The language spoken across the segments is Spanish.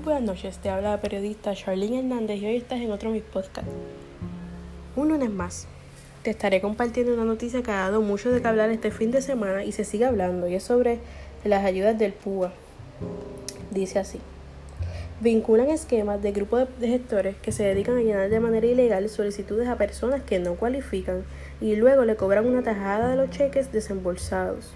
Muy buenas noches, te habla la periodista Charlene Hernández y hoy estás en otro de mis podcasts. Un lunes más. Te estaré compartiendo una noticia que ha dado mucho de qué hablar este fin de semana y se sigue hablando y es sobre las ayudas del PUA. Dice así. Vinculan esquemas de grupos de gestores que se dedican a llenar de manera ilegal solicitudes a personas que no cualifican y luego le cobran una tajada de los cheques desembolsados.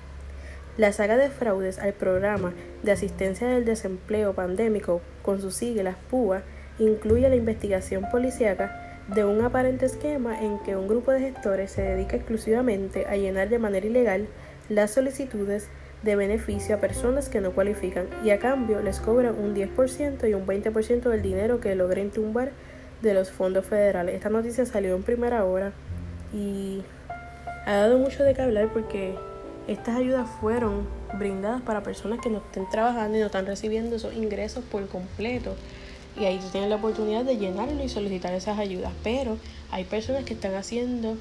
La saga de fraudes al programa de asistencia del desempleo pandémico, con sus siglas PUA, incluye la investigación policíaca de un aparente esquema en que un grupo de gestores se dedica exclusivamente a llenar de manera ilegal las solicitudes de beneficio a personas que no cualifican y a cambio les cobran un 10% y un 20% del dinero que logren tumbar de los fondos federales. Esta noticia salió en primera hora y ha dado mucho de qué hablar porque estas ayudas fueron brindadas para personas que no estén trabajando y no están recibiendo esos ingresos por completo. Y ahí tú tienes la oportunidad de llenarlo y solicitar esas ayudas. Pero hay personas que están haciendo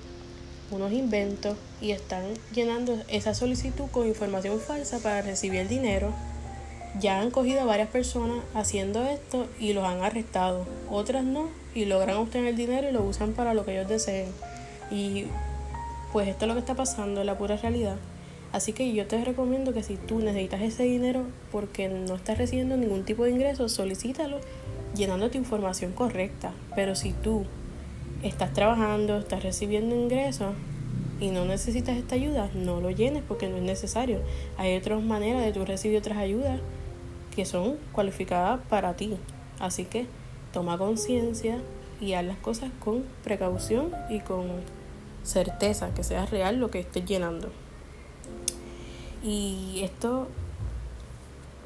unos inventos y están llenando esa solicitud con información falsa para recibir el dinero. Ya han cogido a varias personas haciendo esto y los han arrestado. Otras no y logran obtener el dinero y lo usan para lo que ellos deseen. Y pues esto es lo que está pasando, en la pura realidad. Así que yo te recomiendo que si tú necesitas ese dinero porque no estás recibiendo ningún tipo de ingreso, solicítalo llenando tu información correcta. Pero si tú estás trabajando, estás recibiendo ingresos y no necesitas esta ayuda, no lo llenes porque no es necesario. Hay otras maneras de tú recibir otras ayudas que son cualificadas para ti. Así que toma conciencia y haz las cosas con precaución y con certeza, que sea real lo que estés llenando. Y esto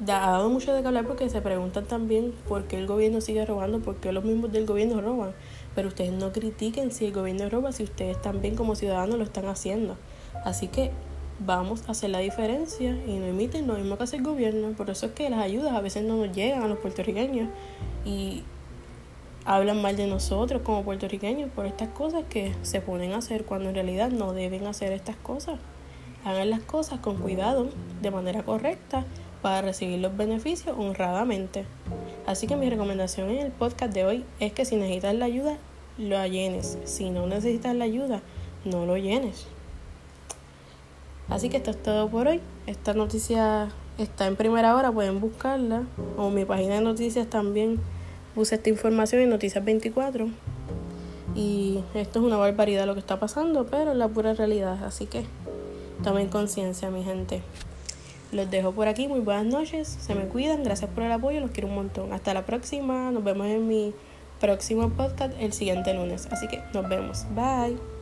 ha dado mucho de qué hablar porque se preguntan también por qué el gobierno sigue robando, por qué los mismos del gobierno roban. Pero ustedes no critiquen si el gobierno roba, si ustedes también como ciudadanos lo están haciendo. Así que vamos a hacer la diferencia y no imiten lo mismo que hace el gobierno. Por eso es que las ayudas a veces no nos llegan a los puertorriqueños y hablan mal de nosotros como puertorriqueños por estas cosas que se ponen a hacer cuando en realidad no deben hacer estas cosas hagan las cosas con cuidado, de manera correcta, para recibir los beneficios honradamente. Así que mi recomendación en el podcast de hoy es que si necesitas la ayuda, lo llenes. Si no necesitas la ayuda, no lo llenes. Así que esto es todo por hoy. Esta noticia está en primera hora, pueden buscarla. O mi página de noticias también puse esta información en Noticias 24. Y esto es una barbaridad lo que está pasando, pero es la pura realidad. Así que Tomen conciencia, mi gente. Los dejo por aquí. Muy buenas noches. Se me cuidan. Gracias por el apoyo. Los quiero un montón. Hasta la próxima. Nos vemos en mi próximo podcast el siguiente lunes. Así que nos vemos. Bye.